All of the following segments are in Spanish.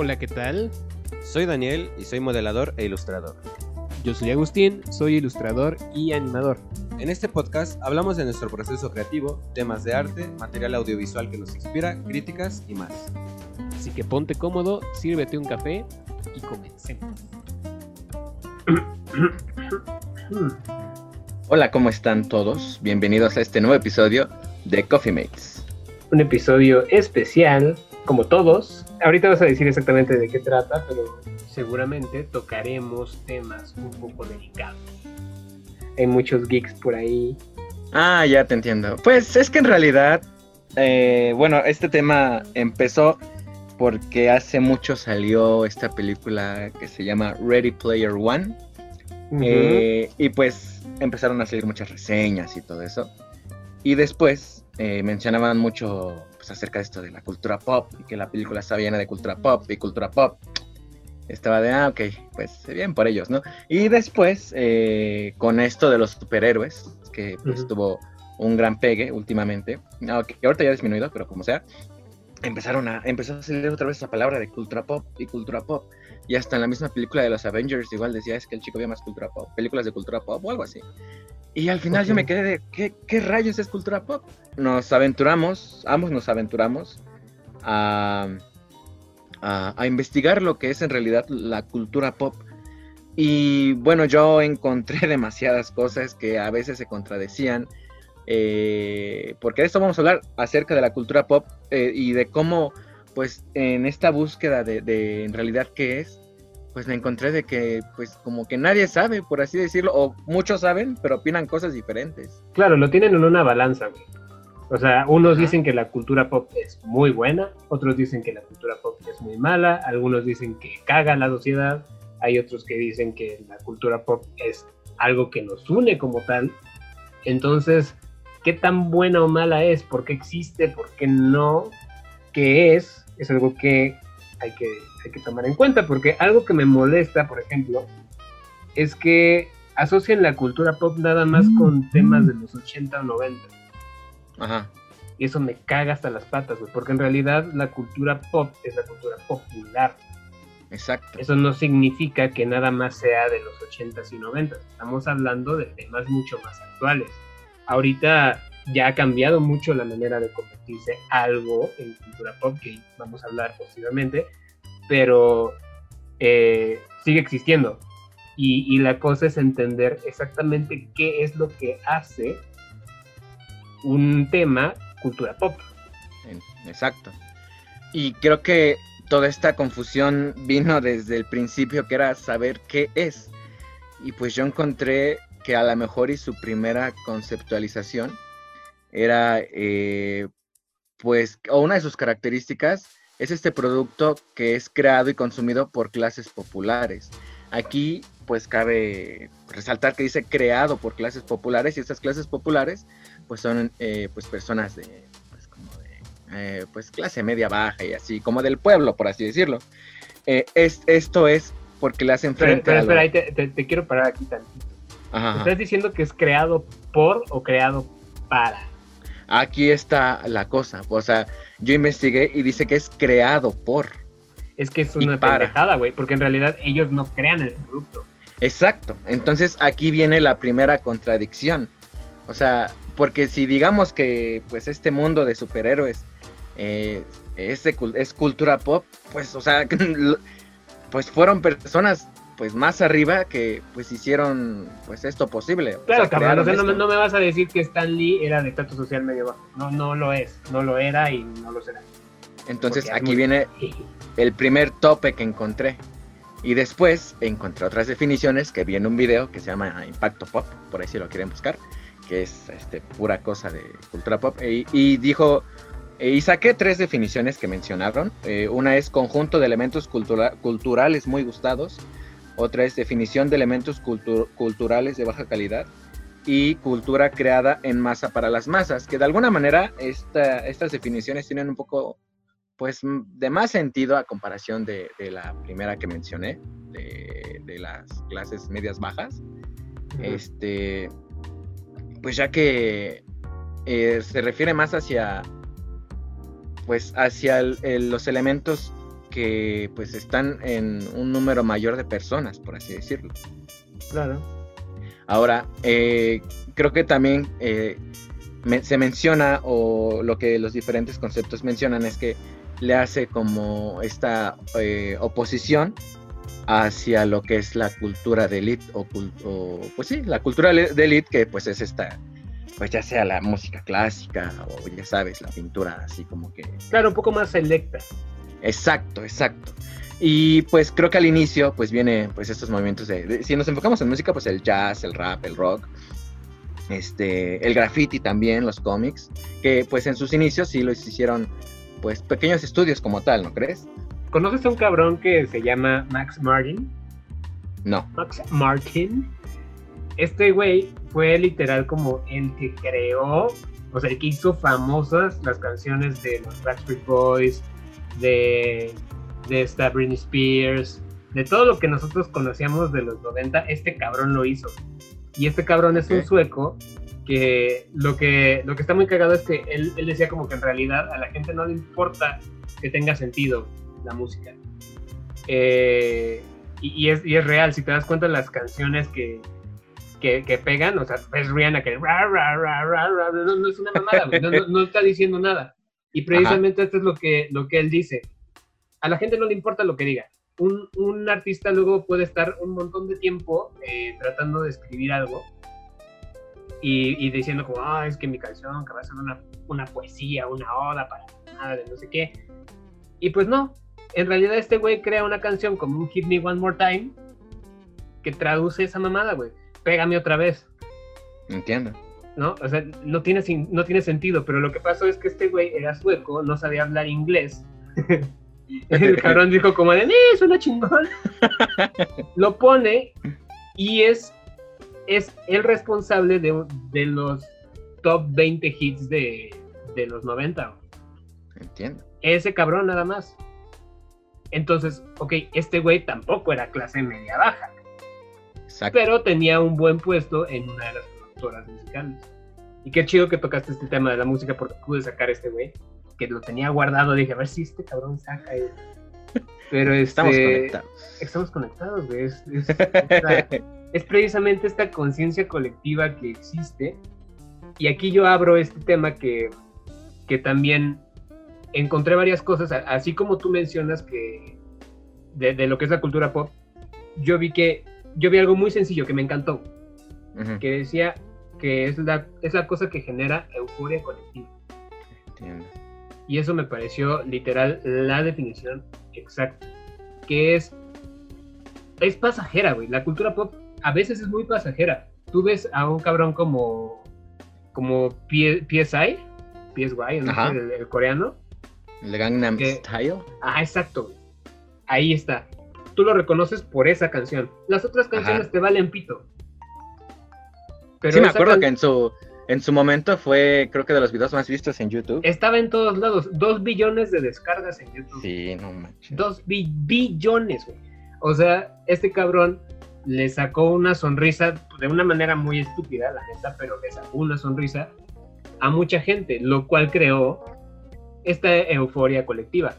Hola, ¿qué tal? Soy Daniel y soy modelador e ilustrador. Yo soy Agustín, soy ilustrador y animador. En este podcast hablamos de nuestro proceso creativo, temas de arte, material audiovisual que nos inspira, críticas y más. Así que ponte cómodo, sírvete un café y comencemos. Hola, ¿cómo están todos? Bienvenidos a este nuevo episodio de Coffee Mates. Un episodio especial, como todos. Ahorita vas a decir exactamente de qué trata, pero seguramente tocaremos temas un poco delicados. Hay muchos geeks por ahí. Ah, ya te entiendo. Pues es que en realidad, eh, bueno, este tema empezó porque hace mucho salió esta película que se llama Ready Player One. Eh, y pues empezaron a salir muchas reseñas y todo eso. Y después eh, mencionaban mucho pues, acerca de esto de la cultura pop y que la película estaba llena de cultura pop y cultura pop. Estaba de, ah, ok, pues bien por ellos, ¿no? Y después, eh, con esto de los superhéroes, que pues, tuvo un gran pegue últimamente, aunque ahorita ya ha disminuido, pero como sea, empezaron a, empezó a salir otra vez esa palabra de cultura pop y cultura pop. Y hasta en la misma película de los Avengers igual decía es que el chico veía más cultura pop, películas de cultura pop o algo así. Y al final yo me quedé de, ¿qué, ¿qué, rayos es cultura pop? Nos aventuramos, ambos nos aventuramos a, a, a, investigar lo que es en realidad la cultura pop. Y bueno, yo encontré demasiadas cosas que a veces se contradecían. Eh, porque de esto vamos a hablar acerca de la cultura pop eh, y de cómo, pues, en esta búsqueda de, de, en realidad qué es, pues me encontré de que, pues, como que nadie sabe, por así decirlo, o muchos saben, pero opinan cosas diferentes. Claro, lo tienen en una balanza, güey. O sea, unos Ajá. dicen que la cultura pop es muy buena, otros dicen que la cultura pop es muy mala, algunos dicen que caga la sociedad, hay otros que dicen que la cultura pop es algo que nos une como tal. Entonces, ¿qué tan buena o mala es? ¿Por qué existe? ¿Por qué no? ¿Qué es? Es algo que hay que, hay que tomar en cuenta, porque algo que me molesta, por ejemplo, es que asocian la cultura pop nada más con temas de los 80 o 90. Ajá. Y eso me caga hasta las patas, güey, porque en realidad la cultura pop es la cultura popular. Exacto. Eso no significa que nada más sea de los 80s y 90s. Estamos hablando de temas mucho más actuales. Ahorita ya ha cambiado mucho la manera de convertirse algo en cultura pop, que vamos a hablar posteriormente, pero eh, sigue existiendo. Y, y, la cosa es entender exactamente qué es lo que hace un tema cultura pop. Exacto. Y creo que toda esta confusión vino desde el principio, que era saber qué es. Y pues yo encontré que a lo mejor y su primera conceptualización era, eh, pues, o una de sus características es este producto que es creado y consumido por clases populares. Aquí, pues, cabe resaltar que dice creado por clases populares y estas clases populares, pues, son, eh, pues, personas de, pues, como de, eh, pues, clase media baja y así, como del pueblo, por así decirlo. Eh, es, esto es porque le hacen frente pero, pero, a... Espera, ahí te, te, te, quiero parar aquí tantito. Ajá. ¿Estás diciendo que es creado por o creado para? Aquí está la cosa. O sea, yo investigué y dice que es creado por. Es que es una pendejada, güey, porque en realidad ellos no crean el producto. Exacto. Entonces aquí viene la primera contradicción. O sea, porque si digamos que pues este mundo de superhéroes eh, es, de, es cultura pop, pues, o sea, pues fueron personas pues más arriba que pues hicieron pues esto posible. Claro, o sea, cabrón, o sea, no, no, me vas a decir que Stan Lee era de estatus social medio bajo. No, no lo es, no lo era y no lo será. Entonces Porque aquí viene el primer tope que encontré. Y después encontré otras definiciones que vi en un video que se llama Impacto Pop, por ahí si lo quieren buscar, que es este, pura cosa de cultura pop. Y, y dijo, y saqué tres definiciones que mencionaron. Eh, una es conjunto de elementos cultura culturales muy gustados. Otra es definición de elementos cultu culturales de baja calidad y cultura creada en masa para las masas, que de alguna manera esta, estas definiciones tienen un poco pues de más sentido a comparación de, de la primera que mencioné, de, de, las clases medias bajas. Uh -huh. Este, pues ya que eh, se refiere más hacia pues hacia el, el, los elementos que pues están en un número mayor de personas, por así decirlo. Claro. Ahora, eh, creo que también eh, se menciona, o lo que los diferentes conceptos mencionan, es que le hace como esta eh, oposición hacia lo que es la cultura de élite, o, pues sí, la cultura de élite, que pues es esta, pues ya sea la música clásica, o ya sabes, la pintura así como que... Claro, un poco más selecta. Exacto, exacto. Y pues creo que al inicio pues viene pues estos movimientos de, si nos enfocamos en música pues el jazz, el rap, el rock, este, el graffiti también, los cómics, que pues en sus inicios sí los hicieron pues pequeños estudios como tal, ¿no crees? ¿Conoces a un cabrón que se llama Max Martin? No. Max Martin. Este güey fue literal como el que creó, o sea, el que hizo famosas las canciones de los Backstreet Boys, de de esta Britney Spears, de todo lo que nosotros conocíamos de los 90, este cabrón lo hizo. Y este cabrón es un sueco que lo, que lo que está muy cagado es que él, decía como que en realidad a la gente no le importa que tenga sentido la música. Eh, y, es, y, es, real, si te das cuenta las canciones que, que, pegan, o sea, es Rihanna que no, es una mamada, no, está diciendo nada. Y precisamente esto es lo que, lo que él dice a la gente no le importa lo que diga. Un, artista luego puede estar un montón de tiempo eh, tratando de escribir algo y, diciendo como, ah, es que mi canción que va a ser una, poesía, una oda para nada de no sé qué. Y pues no, en realidad este güey crea una canción como un Hit Me One More Time que traduce esa mamada, güey. Pégame otra vez. Entiendo. ¿No? O sea, no tiene, no tiene sentido, pero lo que pasó es que este güey era sueco, no sabía hablar inglés. El cabrón dijo como de, es una chingón. Lo pone y es, es el responsable de, de los top 20 hits de, de los 90. Entiendo. Ese cabrón nada más. Entonces, ok, este güey tampoco era clase media baja. Exacto. Pero tenía un buen puesto en una de las productoras musicales. Y qué chido que tocaste este tema de la música porque pude sacar a este güey que lo tenía guardado, dije, a ver si este cabrón saca Pero estamos este, conectados. Estamos conectados, güey. Es, precisamente esta conciencia colectiva que existe. Y aquí yo abro este tema que, que también encontré varias cosas, así como tú mencionas que de, lo que es la cultura pop, yo vi que yo vi algo muy sencillo que me encantó, que decía que es la, es la cosa que genera euforia colectiva. Entiendo. Y eso me pareció literal la definición exacta. Que es. Es pasajera, güey. La cultura pop a veces es muy pasajera. Tú ves a un cabrón como. Como PSI, PSY, ¿no? el, el, coreano. El Gangnam Style. Ah, exacto. Ahí está. Tú lo reconoces por esa canción. Las otras canciones te valen pito. Pero sí, me acuerdo que en su, en su momento fue, creo que de los videos más vistos en YouTube. Estaba en todos lados. Dos billones de descargas en YouTube. Sí, no manches. Dos billones, güey. O sea, este cabrón le sacó una sonrisa de una manera muy estúpida, la neta, pero le sacó una sonrisa a mucha gente, lo cual creó esta euforia colectiva.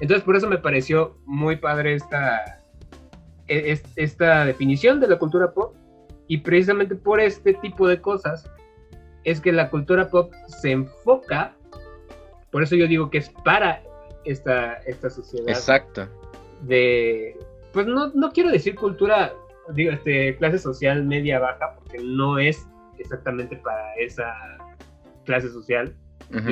Entonces, por eso me pareció muy padre esta, e, esta definición de la cultura pop. Y precisamente por este tipo de cosas es que la cultura pop se enfoca, por eso yo digo que es para esta, esta sociedad. Exacto. De, pues no, no quiero decir cultura, digo, este, clase social media baja, porque no es exactamente para esa clase social,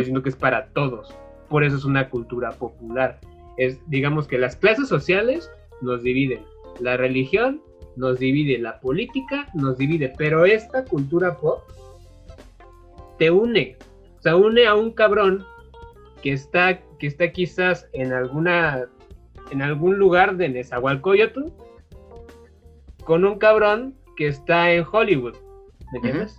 sino que es para todos. Por eso es una cultura popular. Es, digamos que las clases sociales nos dividen, la religión nos divide, la política nos divide, pero esta cultura pop te une. O sea, une a un cabrón que está, que está quizás en alguna, en algún lugar de Nezahualcóyotl con un cabrón que está en Hollywood. ¿Me entiendes?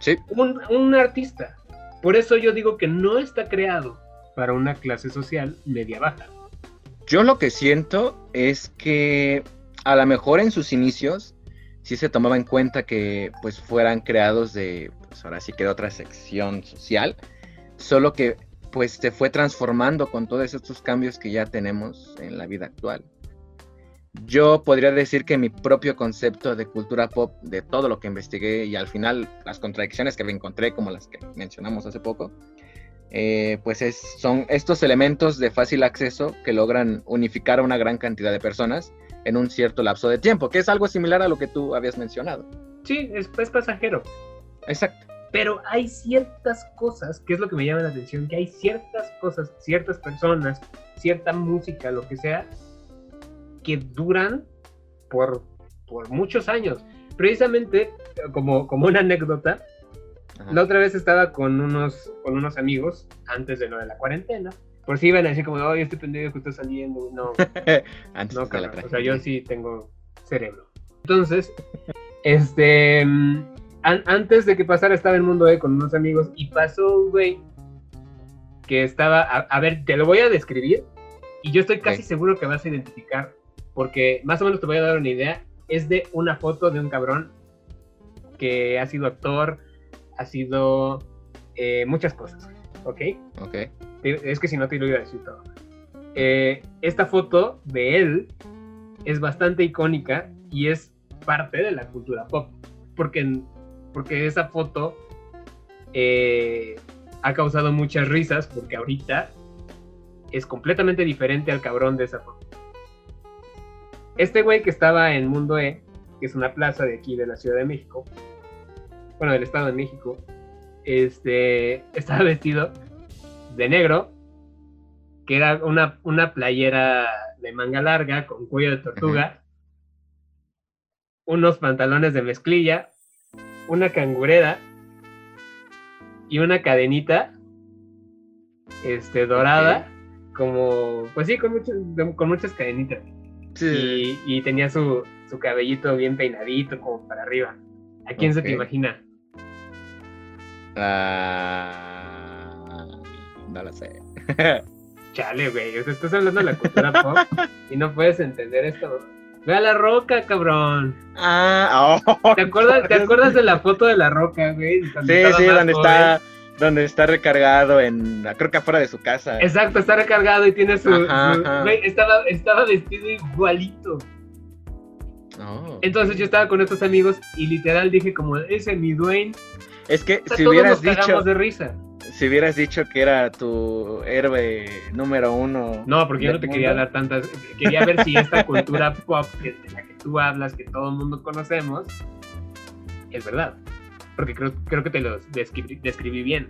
Sí. Un, un artista. Por eso yo digo que no está creado para una clase social media baja. Yo lo que siento es que a lo mejor en sus inicios sí se tomaba en cuenta que pues fueran creados de, pues ahora sí que otra sección social, solo que pues se fue transformando con todos estos cambios que ya tenemos en la vida actual. Yo podría decir que mi propio concepto de cultura pop, de todo lo que investigué y al final las contradicciones que me encontré, como las que mencionamos hace poco, eh, pues es, son estos elementos de fácil acceso que logran unificar a una gran cantidad de personas en un cierto lapso de tiempo, que es algo similar a lo que tú habías mencionado. Sí, es, es pasajero. Exacto. Pero hay ciertas cosas, que es lo que me llama la atención, que hay ciertas cosas, ciertas personas, cierta música, lo que sea, que duran por, por muchos años. Precisamente, como, como una anécdota, Ajá. la otra vez estaba con unos, con unos amigos antes de lo de la cuarentena. Por si iban a decir como, oye, este pendejo que está saliendo. No, Antes no, O sea, yo sí tengo cerebro. Entonces, este, mm, an- antes de que pasara estaba en Mundo E con unos amigos y pasó un güey que estaba, a, a ver, te lo voy a describir y yo estoy casi seguro que vas a identificar porque más o menos te voy a dar una idea. Es de una foto de un cabrón que ha sido actor, ha sido eh, muchas cosas, ¿ok? Ok. Es que si no te lo iba a decir todo. Eh, esta foto de él es bastante icónica y es parte de la cultura pop. Porque, porque esa foto eh, ha causado muchas risas porque ahorita es completamente diferente al cabrón de esa foto. Este güey que estaba en Mundo E, que es una plaza de aquí de la Ciudad de México, bueno, del Estado de México, este, estaba vestido de negro, que era una, una playera de manga larga con cuello de tortuga, unos pantalones de mezclilla, una cangurera y una cadenita este, dorada, como, pues sí, con, muchas con muchas cadenitas. Sí. Y, y tenía su, su cabellito bien peinadito, como para arriba. ¿A quién se te imagina? Ah, no lo sé. Chale, güey. O sea, estás hablando de la cultura pop y no puedes entender esto. Ve a la roca, cabrón. ah, oh, ¿Te acuerdas, ¿te acuerdas de la foto de la roca, güey? Sí, sí, donde joven? está, donde está recargado en, creo que afuera de su casa. Exacto, está recargado y tiene su. Ajá, su- ajá. güey, estaba, estaba vestido igualito. Oh. Entonces yo estaba con estos amigos y literal dije como, ese mi Dwayne. Es que O sea, si hubieras dicho, de risa. si hubieras dicho que era tu héroe número uno. No, porque yo no te quería dar tantas. Quería ver si esta cultura pop que- de la que tú hablas, que todo el mundo conocemos, es verdad. Porque creo, creo que te lo describí, describí bien.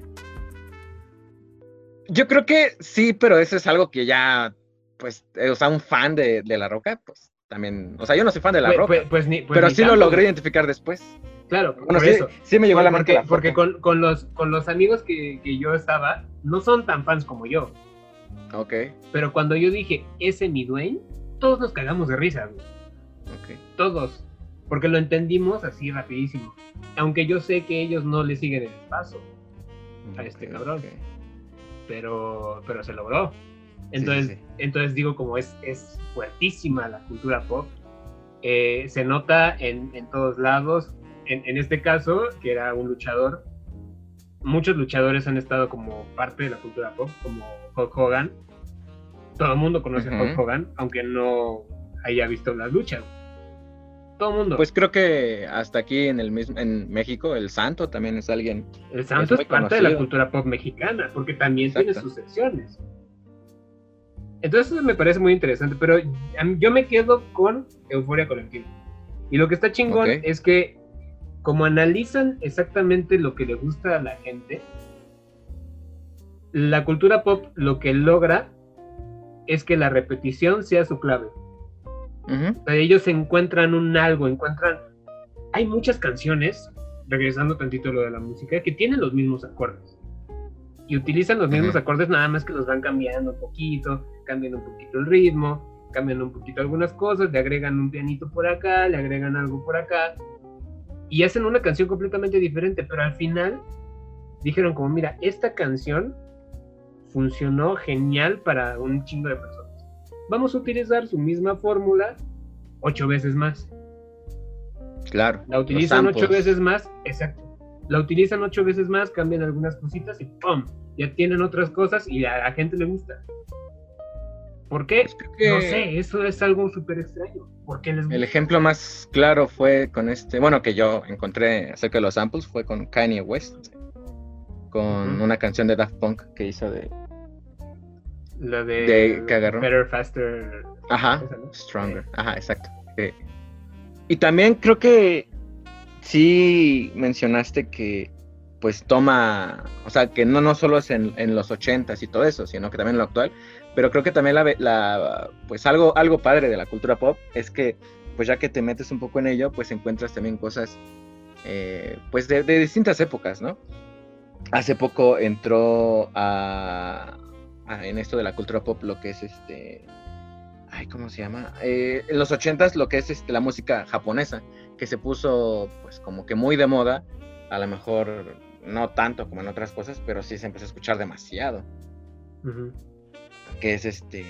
Yo creo que sí, pero eso es algo que ya, pues, o sea, un fan de, de La Roca, pues también, o sea, yo no soy fan de La Pues- Roca, pues- pues ni- pues pero ni sí lo logré identificar después. Claro, Bueno, por sí, eso. sí me llegó la porque, la porque con, con los, con los amigos que, que yo estaba, no son tan fans como yo. Ok, Pero cuando yo dije, ese mi Dwayne, todos nos cagamos de risa, güey. ok. Todos. Porque lo entendimos así rapidísimo. Aunque yo sé que ellos no le siguen el paso. A este cabrón. ok. pero, pero se logró. Entonces, sí, sí. entonces digo, como es, es fuertísima la cultura pop, eh, se nota en, en todos lados. En, en este caso, que era un luchador, muchos luchadores han estado como parte de la cultura pop, como Hulk Hogan. Todo el mundo conoce a Hulk. Hogan, aunque no haya visto las luchas. Todo el mundo. Pues creo que hasta aquí en el mismo, en México, el Santo también es alguien. el santo es parte de la cultura pop mexicana, porque también tiene sus secciones. Entonces eso me parece muy interesante, pero yo me quedo con Euforia Colectiva. Y lo que está chingón es que como analizan exactamente lo que le gusta a la gente, la cultura pop lo que logra es que la repetición sea su clave. Ujú, O sea, ellos encuentran un algo, encuentran... Hay muchas canciones, regresando tantito a lo de la música, que tienen los mismos acordes. Y utilizan los mismos acordes, nada más que los van cambiando un poquito, cambian un poquito el ritmo, cambian un poquito algunas cosas, le agregan un pianito por acá, le agregan algo por acá, y hacen una canción completamente diferente, pero al final dijeron como, mira, esta canción funcionó genial para un chingo de personas. Vamos a utilizar su misma fórmula ocho veces más. Claro. La utilizan ocho veces más, exacto. La utilizan ocho veces más, cambian algunas cositas y ¡pum! Ya tienen otras cosas y a la gente le gusta. ¿Por qué? Pues No sé, eso es algo súper extraño. ¿Por qué les gusta? El ejemplo más claro fue con este, bueno, que yo encontré acerca de los samples fue con Kanye West, con una canción de Daft Punk que hizo de, La de, de- que agarró. Better, Faster. ajá, esa, ¿no? Stronger, ajá, exacto. Y también creo que sí mencionaste que pues toma, o sea, que no, no solo es en, en los ochentas y todo eso, sino que también en lo actual, pero creo que también la, la pues algo, algo padre de la cultura pop es que pues ya que te metes un poco en ello, pues encuentras también cosas eh, pues de, de distintas épocas, ¿no? Hace poco entró a, a- en esto de la cultura pop lo que es este ay, ¿cómo se llama? Eh, en los ochentas lo que es este, la música japonesa, que se puso pues como que muy de moda, a lo mejor no tanto como en otras cosas, pero sí se empezó a escuchar demasiado, que es este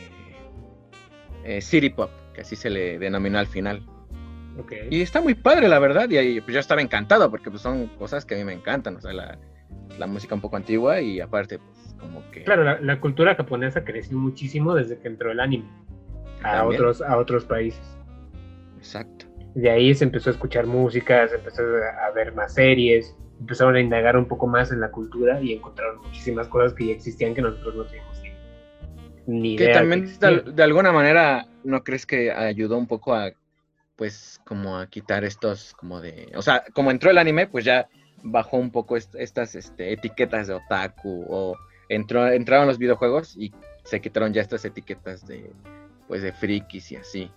eh, City Pop, que así se le denominó al final. Y está muy padre, la verdad, y ahí, pues, yo estaba encantado, porque pues, son cosas que a mí me encantan, o sea, la, la música un poco antigua y aparte, pues como que... Claro, la, la cultura japonesa creció muchísimo desde que entró el anime a También. otros, a otros países. Exacto. De ahí se empezó a escuchar música, se empezó a ver más series, empezaron a indagar un poco más en la cultura y encontraron muchísimas cosas que ya existían que nosotros no teníamos ni, Que también de, de alguna manera, ¿no crees que ayudó un poco a, pues, como a quitar estos, como de, o sea, como entró el anime, pues ya bajó un poco est- estas este, etiquetas de otaku, o entró, entraron los videojuegos y se quitaron ya estas etiquetas de, pues, de frikis y así,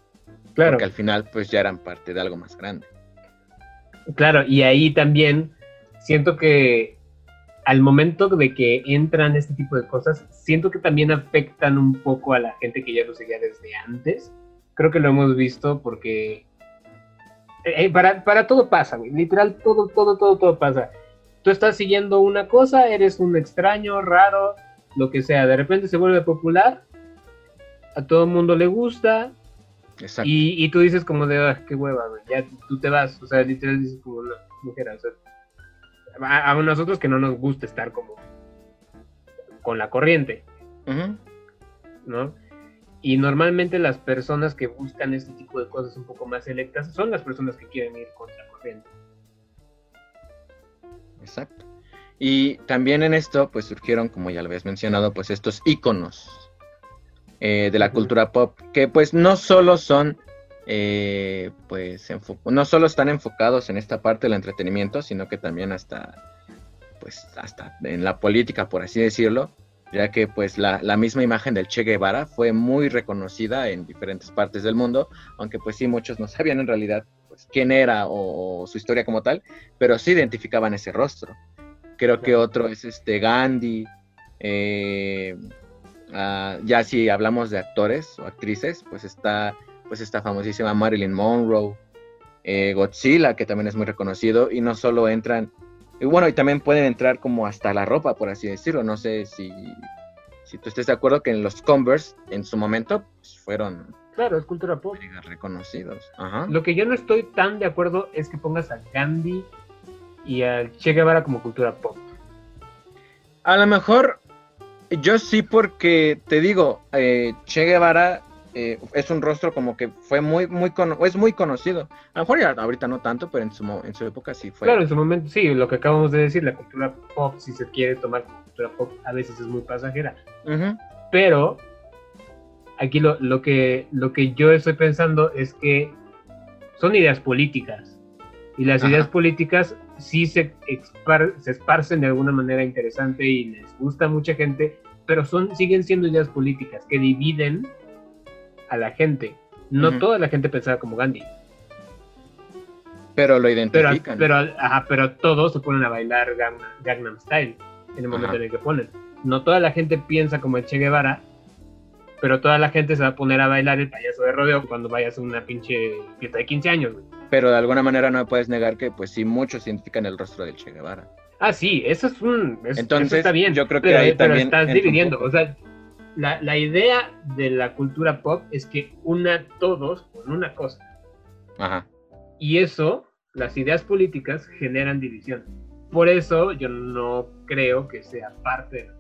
Claro, porque al final, pues, ya eran parte de algo más grande. claro, y ahí también siento que al momento de que entran este tipo de cosas, siento que también afectan un poco a la gente que ya lo seguía desde antes. Creo que lo hemos visto porque eh, eh, para, para todo pasa, güey. Literal, todo, todo, todo, todo pasa. Tú estás siguiendo una cosa, eres un extraño, raro, lo que sea. De repente se vuelve popular, a todo el mundo le gusta, Exacto. y, y tú dices como de, "Ah, qué hueva, güey. Ya tú te vas, o sea, literal dices como una mujer, o sea, a, a nosotros que no nos gusta estar como con la corriente. ¿no? Y normalmente las personas que buscan este tipo de cosas un poco más selectas son las personas que quieren ir contra corriente. Exacto. Y también en esto, pues surgieron, como ya lo habías mencionado, pues estos íconos eh, de la cultura pop, que pues no solo son, eh, pues, no solo están enfocados en esta parte del entretenimiento, sino que también hasta, pues, hasta en la política, por así decirlo, ya que pues la, la misma imagen del Che Guevara fue muy reconocida en diferentes partes del mundo, aunque pues sí, muchos no sabían en realidad pues, quién era o, o su historia como tal, pero sí identificaban ese rostro. Creo que otro es este Gandhi. eh, ah, ya si hablamos de actores o actrices, pues está pues esta famosísima Marilyn Monroe, eh, Godzilla, que también es muy reconocido, y no solo entran, y bueno, y también pueden entrar como hasta la ropa, por así decirlo. No sé si, si tú estés de acuerdo que en los Converse, en su momento, pues, fueron Claro, es cultura pop. reconocidos. Ajá. Lo que yo no estoy tan de acuerdo es que pongas a Gandhi y al Che Guevara como cultura pop. A lo mejor yo sí porque te digo, eh, Che Guevara eh, es un rostro como que fue muy, muy, es muy conocido. A lo mejor ya ahorita no tanto, pero en su, en su época sí fue. Claro, en su momento, sí, lo que acabamos de decir, la cultura pop, si se quiere tomar cultura pop, a veces es muy pasajera. Pero aquí lo, lo, que, lo que yo estoy pensando es que son ideas políticas. Y las Ajá. ideas políticas sí se, expar- se esparcen de alguna manera interesante y les gusta a mucha gente, pero son, siguen siendo ideas políticas que dividen a la gente. No toda la gente pensaba como Gandhi, Pero lo identifican. pero, ajá, pero todos se ponen a bailar Gangnam, Gangnam Style en el momento Ajá. en el que ponen. No toda la gente piensa como el Che Guevara, pero toda la gente se va a poner a bailar el payaso de rodeo cuando vayas a una pinche fiesta de 15 años. güey. Pero de alguna manera no me puedes negar que pues sí muchos identifican el rostro del Che Guevara. Ah, sí, eso es un. es- Entonces, eso está bien. yo creo que pero, ahí pero también estás dividiendo. O sea, la, la idea de la cultura pop es que una a todos con una cosa. Ajá. Y eso, las ideas políticas generan división. Por eso yo no creo que sea parte de la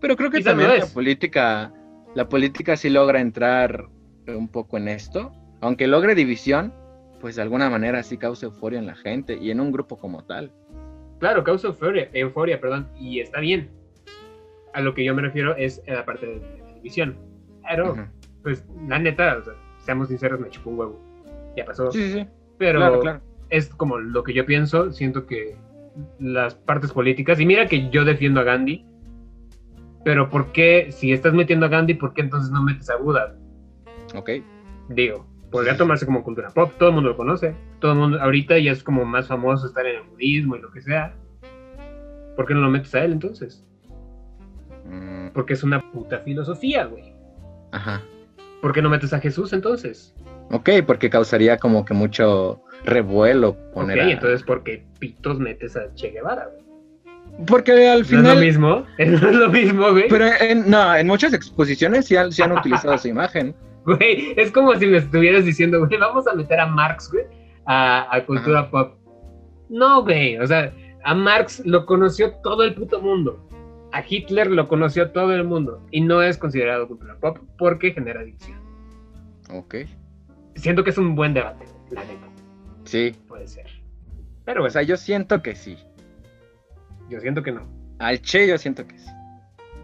Pero creo que Quizá también lo la es. política, la política sí logra entrar un poco en esto. Aunque logre división, pues de alguna manera sí causa euforia en la gente y en un grupo como tal. Claro, causa euforia, euforia, perdón, y está bien. A lo que yo me refiero es a la parte de la televisión. Pero, Ujú. pues, la neta, o sea, seamos sinceros, me chupó un huevo. Ya pasó. Sí, sí, sí. pero Claro, claro. es como lo que yo pienso. Siento que las partes políticas, y mira que yo defiendo a Gandhi, pero ¿por qué, si estás metiendo a Gandhi, por qué entonces no metes a Buda? Ok. Digo, podría tomarse como cultura pop, todo el mundo lo conoce. Todo el mundo, ahorita ya es como más famoso estar en el budismo y lo que sea. ¿Por qué no lo metes a él entonces? Mm, Porque es una puta filosofía, güey. ajá. ¿Por qué no metes a Jesús entonces? Ok, porque causaría como que mucho revuelo poner ok, a- entonces ¿por qué pitos metes a Che Guevara, güey? Porque al ¿No final... es lo mismo? ¿No es lo mismo, güey? Pero en, no, en muchas exposiciones sí han, sí han utilizado su imagen. Güey, es como si me estuvieras diciendo, güey, vamos a meter a Marx, güey, a, a cultura pop. No, güey, o sea, a Marx lo conoció todo el puto mundo. A Hitler lo conoció todo el mundo. Y no es considerado cultura pop porque genera adicción. Ok. Siento que es un buen debate, la neta. Sí. Puede ser. Pero O sea, yo siento que sí. yo siento que no. Al Che yo siento que sí.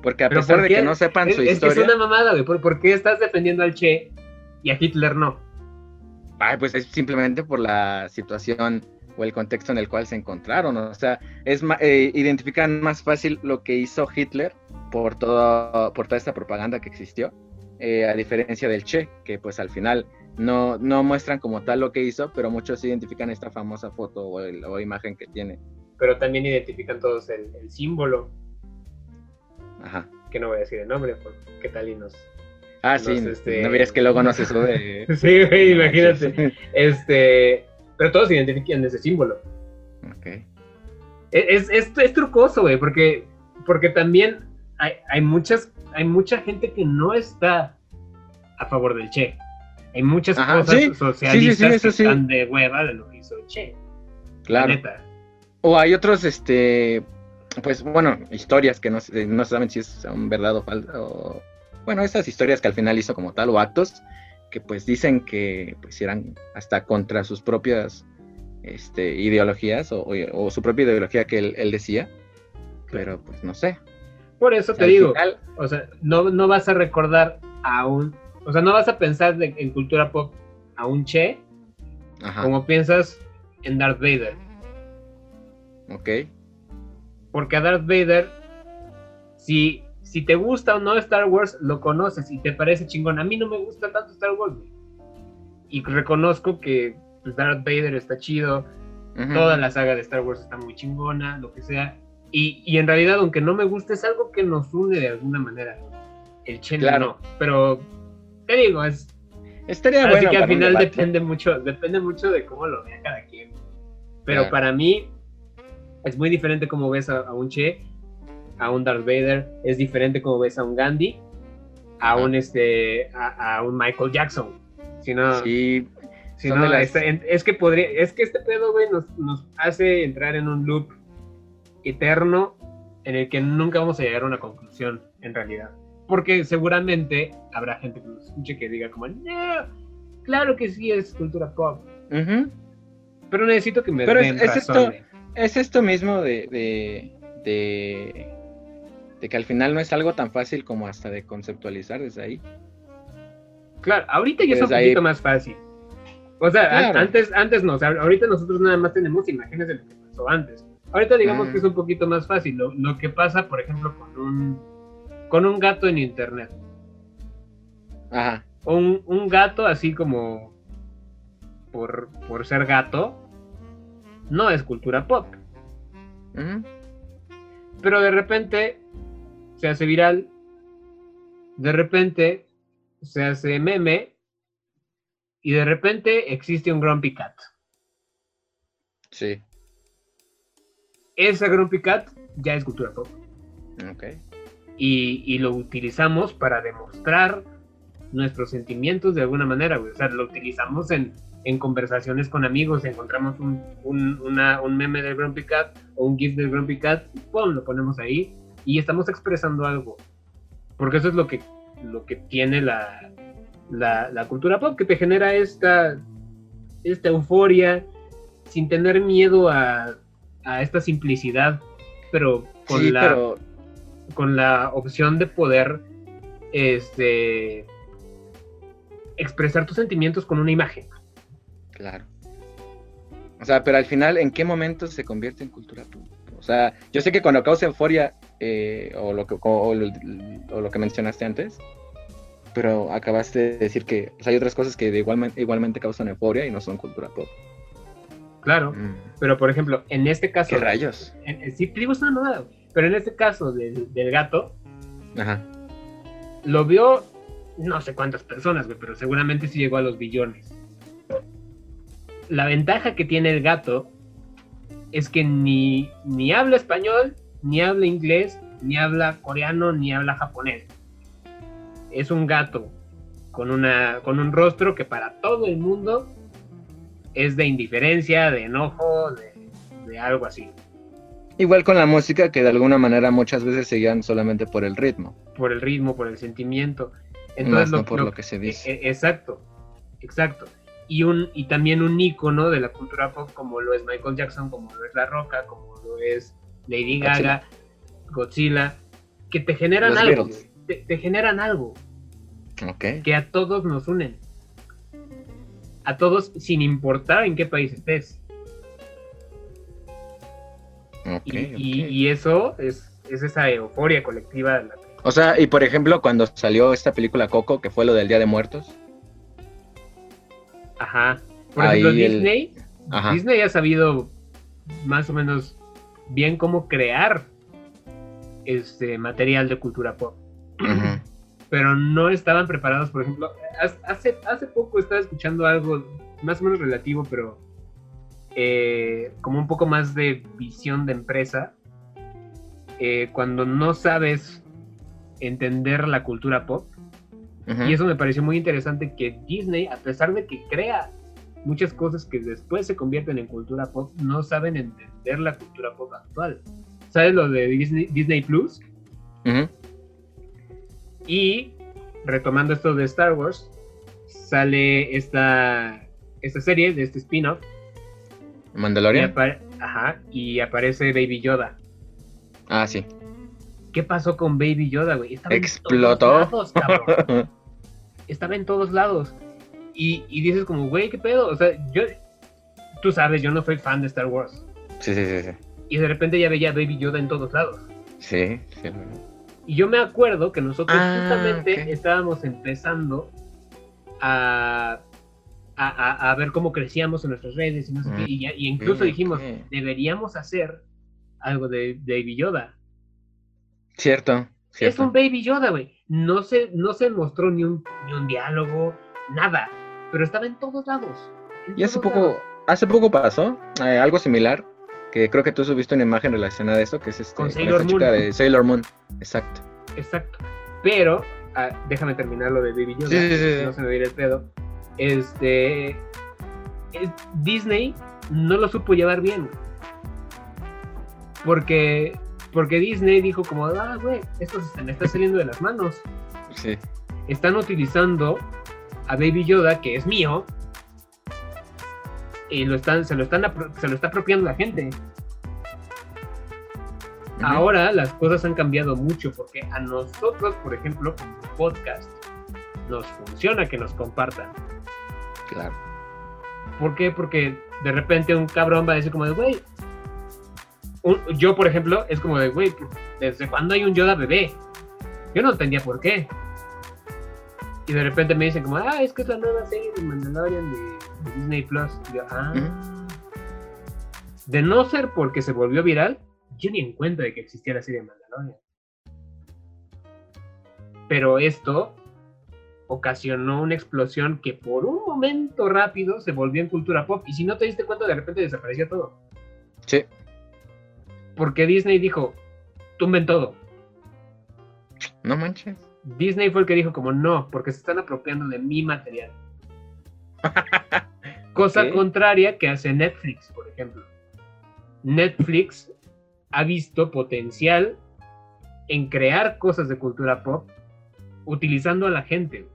Porque a pesar ¿por de que no sepan Es, su es que historia... es una mamada, güey. ¿Por, por qué estás defendiendo al Che y a Hitler no? Ay, pues es simplemente por la situación o el contexto en el cual se encontraron. O sea, es eh, identifican más fácil lo que hizo Hitler por, todo, por toda esta propaganda que existió, eh, a diferencia del Che, que pues al final no, no muestran como tal lo que hizo, pero muchos identifican esta famosa foto o, el- o imagen que tiene. Pero también identifican todos el, el símbolo, Ajá. que no voy a decir el nombre, porque qué tal y nos... Ah, sí, este- no verías que luego no se sube. Sí, güey, imagínate. Este, pero todos identifican ese símbolo. ok. E- Es, es, es trucoso, güey, porque, porque también hay, hay, muchas, hay mucha gente que no está a favor del Che. Hay muchas Ajá, cosas sí, socialistas sí, sí, eso que están de hueva de lo que hizo el Che. La Claro. neta. O hay otros, este, pues bueno, historias que no, se- no se saben si son verdad o falso. Bueno, esas historias que al final hizo como tal, o actos que pues dicen que pues eran hasta contra sus propias este, ideologías o, o- o su propia ideología que él, él decía. Pero pues no sé. Por eso te digo, final- o sea, no, no vas a recordar a un, o sea, no vas a pensar de- en cultura pop a un Che Ajá. como piensas en Darth Vader. Ok. Porque a Darth Vader, si, si te gusta o no Star Wars, lo conoces y te parece chingón. A mí no me gusta tanto Star Wars. Y reconozco que pues, Darth Vader está chido, Ujú. toda la saga de Star Wars está muy chingona, lo que sea. Y, y en realidad, aunque no me guste, es algo que nos une de alguna manera. El Chen Claro. no. Pero te digo, es, Estaría Así bueno. que al final depende mucho, depende mucho de cómo lo vea cada quien. Pero Claro. para mí es muy diferente cómo ves a, a un Che, a un Darth Vader, es diferente cómo ves a un Gandhi, a un este, a, a un Michael Jackson. Si no, Sí, si son no, de las- este- es que podría, es que este pedo, güey, nos, nos hace entrar en un loop eterno en el que nunca vamos a llegar a una conclusión, en realidad. Porque seguramente habrá gente que nos escuche que diga como, no, claro que sí es cultura pop. Pero necesito que me Pero den es- es esto- güey. es esto mismo de, de, de, de que al final no es algo tan fácil como hasta de conceptualizar desde ahí. Claro, ahorita ya es un ahí- poquito más fácil. O sea, Claro. antes, antes no, o sea, ahorita nosotros nada más tenemos imágenes de lo que pasó antes. Ahorita digamos Mm. que es un poquito más fácil. Lo, lo que pasa, por ejemplo, con un, con un gato en internet. Ajá. Un, un gato así como por, por ser gato, no es cultura pop. Pero de repente se hace viral, de repente se hace meme y de repente existe un Grumpy Cat. Sí. Esa Grumpy Cat ya es cultura pop. Ok. Y, y lo utilizamos para demostrar nuestros sentimientos de alguna manera, güey. O sea, lo utilizamos en, en conversaciones con amigos, encontramos un, un, una- un meme del Grumpy Cat o un GIF del Grumpy Cat, ¡pum! lo ponemos ahí y estamos expresando algo. Porque eso es lo que, lo que tiene la, la, la cultura pop, que te genera esta, esta euforia sin tener miedo a, a esta simplicidad, pero con Sí, la pero con la opción de poder este expresar tus sentimientos con una imagen. Claro. O sea, pero al final, ¿en qué momento se convierte en cultura pop? O sea, yo sé que cuando causa euforia, eh, o, lo que, o, lo, o lo que mencionaste antes, pero acabaste de decir que o sea, hay otras cosas que de igualmente, igualmente causan euforia y no son cultura pop. Claro, Mm, pero por ejemplo, en este caso, ¿Qué rayos? en- en- sí te digo es una güey, pero en este caso del, del gato, Ajá. lo vio no sé cuántas personas, güey, pero seguramente sí llegó a los billones. La ventaja que tiene el gato es que ni, ni habla español, ni habla inglés, ni habla coreano, ni habla japonés. Es un gato con, una, con un rostro que para todo el mundo es de indiferencia, de enojo, de, de algo así. Igual con la música, que de alguna manera muchas veces se guían solamente por el ritmo, Por el ritmo, por el sentimiento. más Entonces, no por lo- lo que se dice. E- Exacto, exacto. Y, un, y también un ícono de la cultura pop como lo es Michael Jackson, como lo es La Roca, como lo es Lady Godzilla. Gaga, Godzilla, que te generan Los algo, te, te generan algo Ok. que a todos nos unen. A todos sin importar en qué país estés. ok, Y, ok. y- y eso es, es esa euforia colectiva de la O sea, y por ejemplo, cuando salió esta película Coco, que fue lo del Día de Muertos. Ajá. Por Ahí ejemplo, el- Disney Ajá. Disney ha sabido más o menos bien cómo crear este material de cultura pop. Pero no estaban preparados, por ejemplo, hace, hace poco estaba escuchando algo más o menos relativo, pero eh, como un poco más de visión de empresa. Eh, cuando no sabes entender la cultura pop, y eso me pareció muy interesante que Disney, a pesar de que crea muchas cosas que después se convierten en cultura pop, no saben entender la cultura pop actual. ¿Sabes lo de Disney, Disney Plus? Y retomando esto de Star Wars, sale esta, esta serie de este spin-off y, Mandalorian. apa- ajá, y aparece Baby Yoda. Ah, sí. ¿Qué pasó con Baby Yoda, güey? En Explotó. todos lados, cabrón. estaba en todos lados. Y, y dices como, güey, ¿qué pedo? O sea, yo, tú sabes, yo no soy fan de Star Wars. sí, sí, sí, sí. Y de repente ya veía Baby Yoda en todos lados. Sí, sí. Y yo me acuerdo que nosotros Ah, justamente estábamos empezando a, a, a- a ver cómo crecíamos en nuestras redes y no sé qué. Y, ya- y incluso dijimos, deberíamos hacer algo de, de Baby Yoda. Cierto, Es cierto. un Baby Yoda, güey. No se, no se mostró ni un, ni un diálogo, nada. Pero estaba en todos lados. en Y hace poco, lados. hace poco pasó eh, algo similar, que creo que tú subiste una imagen relacionada a eso, que es este, Con esta Sailor chica Moon. de Sailor Moon. Exacto. Exacto. Pero, ah, déjame terminar lo de Baby Yoda, Sí, sí, no se me viene el pedo. Este. es- Disney no lo supo llevar bien. Porque. Porque Disney dijo como, ah, güey, esto se me está saliendo de las manos. Sí. Están utilizando a Baby Yoda, que es mío, y lo están, se, lo están se lo está apropiando la gente. Ahora las cosas han cambiado mucho porque a nosotros, por ejemplo, como podcast, nos funciona que nos compartan. Claro. ¿Por qué? Porque de repente un cabrón va a decir como de, güey, yo por ejemplo, es como de, güey, ¿desde cuándo hay un Yoda bebé? Yo no entendía por qué. Y de repente me dicen como, ah, es que es la nueva serie de Mandalorian de, de Disney Plus. Y yo, ah. De no ser porque se volvió viral, yo ni en cuenta de que existía la serie de Mandalorian. Pero esto ocasionó una explosión que por un momento rápido se volvió en cultura pop. Y si no te diste cuenta, de repente desapareció todo. Sí. Porque Disney dijo, tumben todo. No manches. Disney fue el que dijo como no, porque se están apropiando de mi material. Cosa Ok. contraria que hace Netflix, por ejemplo. Netflix ha visto potencial en crear cosas de cultura pop utilizando a la gente.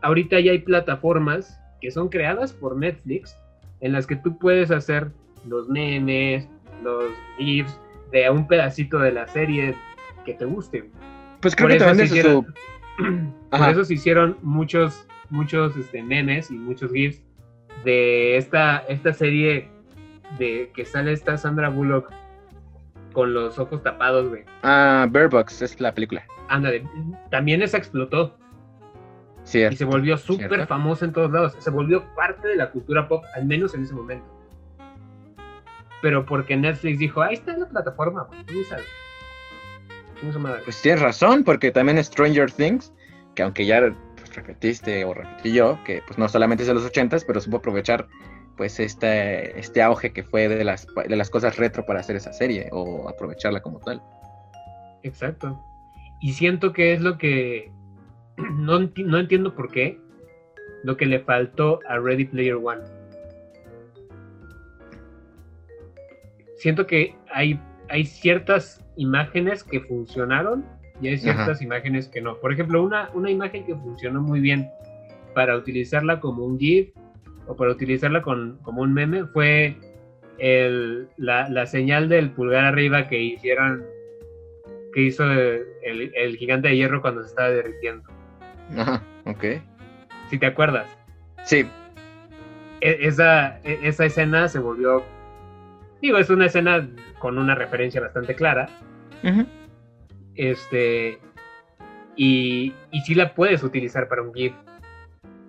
Ahorita ya hay plataformas que son creadas por Netflix en las que tú puedes hacer los memes, los GIFs de un pedacito de la serie que te guste. Pues creo Por que eso también se es su... hicieron- Por eso se hicieron muchos, muchos este, memes y muchos GIFs de esta, esta serie de que sale esta Sandra Bullock con los ojos tapados, güey. Ah, Bird Box es la película. Ándale, también esa explotó Sí, y se volvió súper Cierto. famosa en todos lados. Se volvió parte de la cultura pop, al menos en ese momento. Pero porque Netflix dijo, ahí está la plataforma, güey, tú úsala". Pues tienes razón, porque también Stranger Things, que aunque ya pues, repetiste o repetí yo, que pues no solamente es de los ochentas, pero supo aprovechar pues este, este auge que fue de las, de las cosas retro para hacer esa serie, o aprovecharla como tal. Exacto. Y siento que es lo que no, enti- no entiendo por qué lo que le faltó a Ready Player One. Siento que hay, hay ciertas imágenes que funcionaron y hay ciertas Ajá. imágenes que no. Por ejemplo, una, una imagen que funcionó muy bien para utilizarla como un GIF o para utilizarla con, como un meme fue el- la, la señal del pulgar arriba que hicieron que hizo el, el- el gigante de hierro cuando se estaba derritiendo. Ajá, ok. Si te acuerdas, Sí, e- esa, e- esa escena se volvió. Digo, es una escena con una referencia bastante clara. Este. Y, y sí la puedes utilizar para un GIF,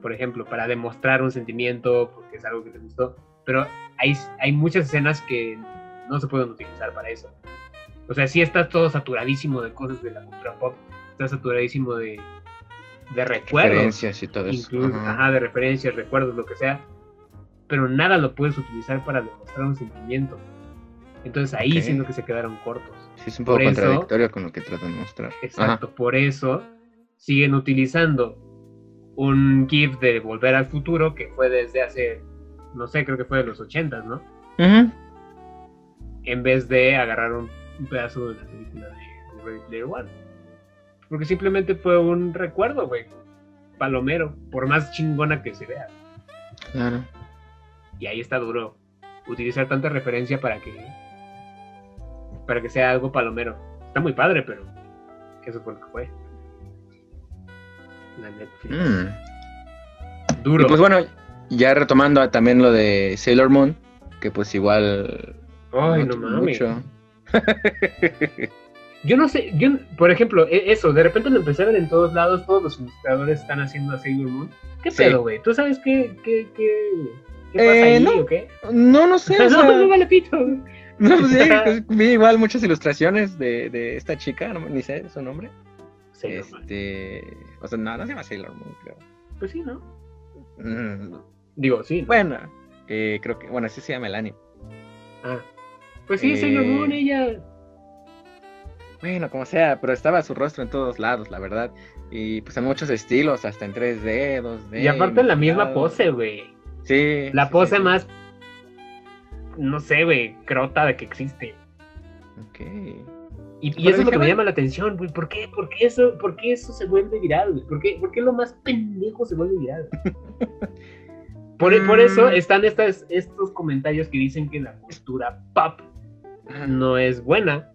por ejemplo, para demostrar un sentimiento, porque es algo que te gustó. Pero hay, hay muchas escenas que no se pueden utilizar para eso. O sea, sí estás todo saturadísimo de cosas de la cultura pop, estás saturadísimo de, de recuerdos. referencias y todo eso. incluso, ajá. ajá, de referencias, recuerdos, lo que sea, pero nada lo puedes utilizar para demostrar un sentimiento. Entonces ahí Ok. siento que se quedaron cortos. Sí, es un poco por eso- contradictorio con lo que tratan de mostrar. Ajá. Exacto, por eso siguen utilizando un GIF de Volver al Futuro que fue desde hace, no sé, creo que fue de los 80, ¿no? Ujú. En vez de agarrar un, un pedazo de la película de, de Ready Player One. Porque simplemente fue un recuerdo, güey. Palomero, por más chingona que se vea. Claro. Y ahí está duro utilizar tanta referencia para que para que sea algo palomero. Está muy padre, pero eso fue lo que fue. La Netflix. Mm. Duro. Y pues bueno, ya retomando también lo de Sailor Moon, que pues igual... Ay, no tuvo mames. Yo no sé, yo, por ejemplo, e- eso, de repente lo empecé a ver en todos lados, todos los ilustradores están haciendo a Sailor Moon. ¿Qué Sí. pedo, güey? ¿Tú sabes qué, qué, qué, qué pasa Eh, ahí no. o qué? No, no sé. o no, sea, no vale pito. no, pues, sí, pues, vi igual muchas ilustraciones de, de esta chica, no, ni sé su nombre. Sailor este, o sea, no, no se llama Sailor Moon, creo. Pues sí, ¿no? Mm, Digo, sí. ¿no? bueno, eh, creo que, bueno, así se llama el anime. Ah. Pues sí, Eh, Sailor Moon, ella. Bueno, como sea, pero estaba su rostro en todos lados, la verdad. Y pues en muchos estilos, hasta en 3D, 2D. Y aparte la misma pose, güey. Sí. La sí, pose sí. más. No sé, güey, crota de que existe. Ok. Y, eso es lo que me llama la atención, güey. ¿Por qué? ¿Por qué eso, por qué eso se vuelve viral, güey? ¿Por qué, por qué lo más pendejo se vuelve viral? Por, por eso Mm. están estas, estos comentarios que dicen que la cultura pop no es buena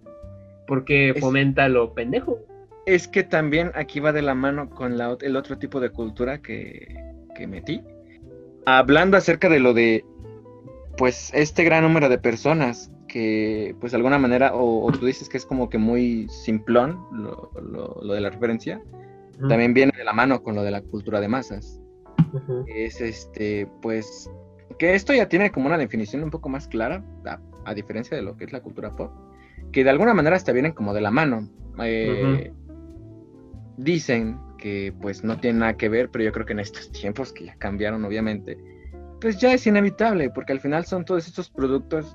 porque Es- fomenta lo pendejo. Es que también aquí va de la mano con la, el otro tipo de cultura que, que metí. Hablando acerca de lo de, pues, este gran número de personas que, pues, de alguna manera, o, o tú dices que es como que muy simplón lo, lo- lo de la referencia, también viene de la mano con lo de la cultura de masas. Es este, pues, que esto ya tiene como una definición un poco más clara, a, a diferencia de lo que es la cultura pop, que de alguna manera hasta vienen como de la mano. Eh, Dicen que pues no tiene nada que ver, pero yo creo que en estos tiempos que ya cambiaron obviamente, pues ya es inevitable, porque al final son todos estos productos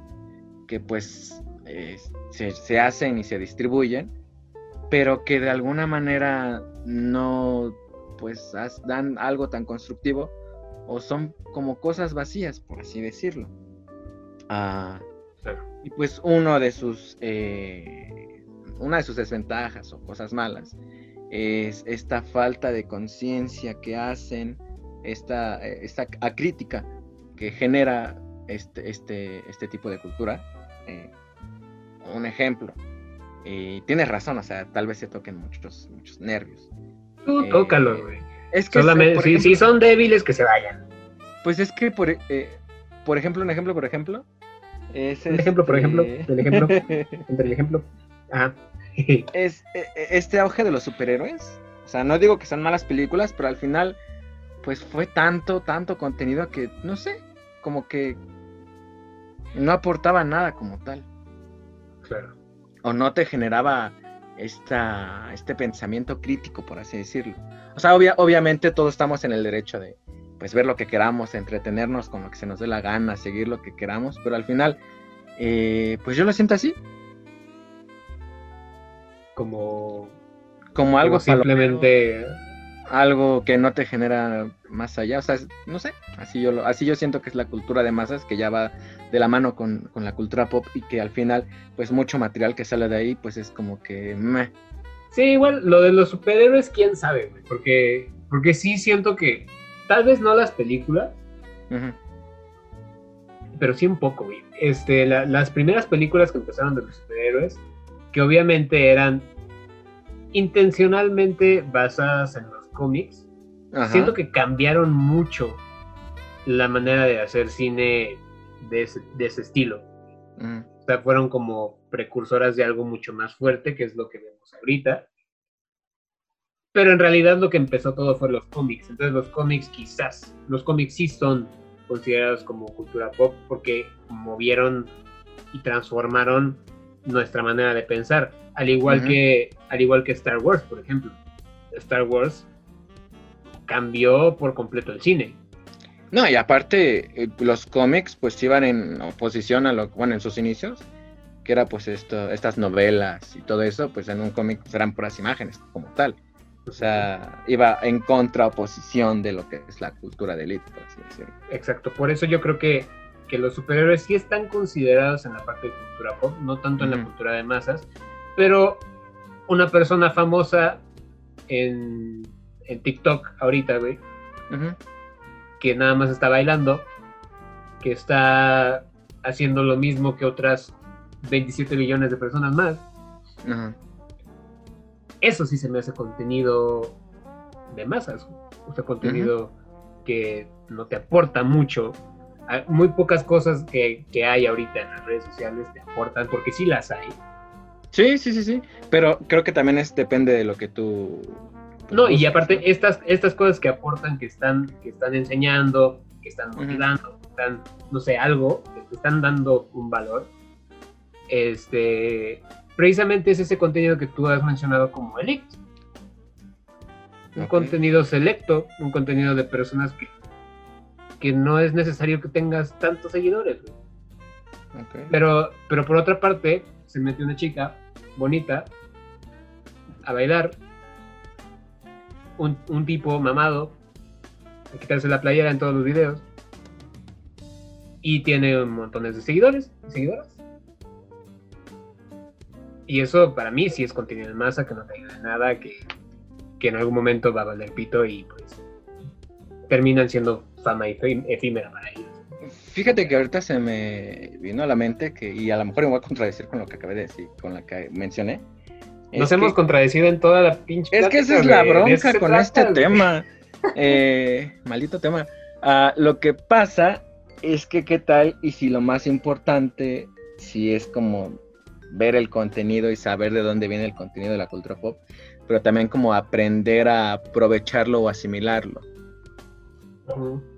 que pues eh, se, se hacen y se distribuyen, pero que de alguna manera no pues dan algo tan constructivo o son como cosas vacías, por así decirlo. Ah, Claro. y pues uno de sus, eh, una de sus desventajas o cosas malas es esta falta de conciencia que hacen, esta, esta acrítica que genera este, este, este tipo de cultura. Eh, un ejemplo, y tienes razón, o sea, tal vez se toquen muchos, muchos nervios. Tú eh, güey. Es que si, son débiles, que se vayan. Pues es que, por, eh, por ejemplo, un ejemplo, por ejemplo. Es un ejemplo, por ejemplo, este el ejemplo, entre el ejemplo. Ajá. es e, e, este auge de los superhéroes. O sea, no digo que son malas películas, pero al final, pues fue tanto, tanto contenido que, no sé, como que no aportaba nada como tal. Claro o no te generaba esta, este pensamiento crítico, por así decirlo. O sea, obviamente todos estamos en el derecho de pues ver lo que queramos, entretenernos con lo que se nos dé la gana, seguir lo que queramos, pero al final, eh, pues yo lo siento así. Como, como algo simplemente algo que no te genera más allá, o sea, no sé, así yo, lo, así yo siento que es la cultura de masas que ya va de la mano con, la cultura pop y que al final, pues mucho material que sale de ahí, pues es como que... Meh. Sí, igual lo de los superhéroes, quién sabe, porque, porque sí siento que tal vez no las películas, pero sí un poco, güey. Este, las primeras películas que empezaron de los superhéroes, que obviamente eran intencionalmente basadas en los cómics, siento que cambiaron mucho la manera de hacer cine de ese, estilo. Mm. O sea, fueron como precursoras de algo mucho más fuerte, que es lo que vemos ahorita. Pero en realidad lo que empezó todo fue los cómics. Entonces los cómics quizás, los cómics sí son considerados como cultura pop porque movieron y transformaron nuestra manera de pensar. Al igual, que, al igual que Star Wars, por ejemplo. Star Wars cambió por completo el cine. No, y aparte, eh, los cómics pues iban en oposición a lo, bueno, en sus inicios, que era pues esto, estas novelas y todo eso, pues en un cómic pues, eran puras imágenes como tal. O sea, iba en contraoposición de lo que es la cultura de élite, por así decirlo. Exacto, por eso yo creo que, que los superhéroes sí están considerados en la parte de cultura pop, no tanto en la cultura de masas, pero una persona famosa en en TikTok ahorita, güey, que nada más está bailando, que está haciendo lo mismo que otras 27 millones de personas más. Eso sí se me hace contenido de masas, o sea, contenido que no te aporta mucho. Muy pocas cosas que, que hay ahorita en las redes sociales te aportan, porque sí las hay. Sí, sí, sí, sí. Pero creo que también es, depende de lo que tú no, y aparte, estas, estas cosas que aportan, que están, que están enseñando, que están motivando, que están, no sé, algo, que te están dando un valor, este, precisamente es ese contenido que tú has mencionado como elite. Un contenido selecto, un contenido de personas que, que no es necesario que tengas tantos seguidores. Pero, pero por otra parte, se mete una chica bonita a bailar un, tipo mamado a quitarse la playera en todos los videos y tiene montones de seguidores y seguidoras. Y eso para mí sí es contenido en masa que no te ayuda en nada, que, en algún momento va a valer pito y pues terminan siendo fama efímera para ellos. Fíjate que ahorita se me vino a la mente que, y a lo mejor me voy a contradecir con lo que acabé de decir, con la que mencioné, nos hemos contradecido en toda la pinche. Es que esa es la bronca con este tema. Eh, maldito tema. Ah, lo que pasa es que, ¿qué tal? Y si lo más importante, si es como ver el contenido y saber de dónde viene el contenido de la cultura pop, pero también como aprender a aprovecharlo o asimilarlo.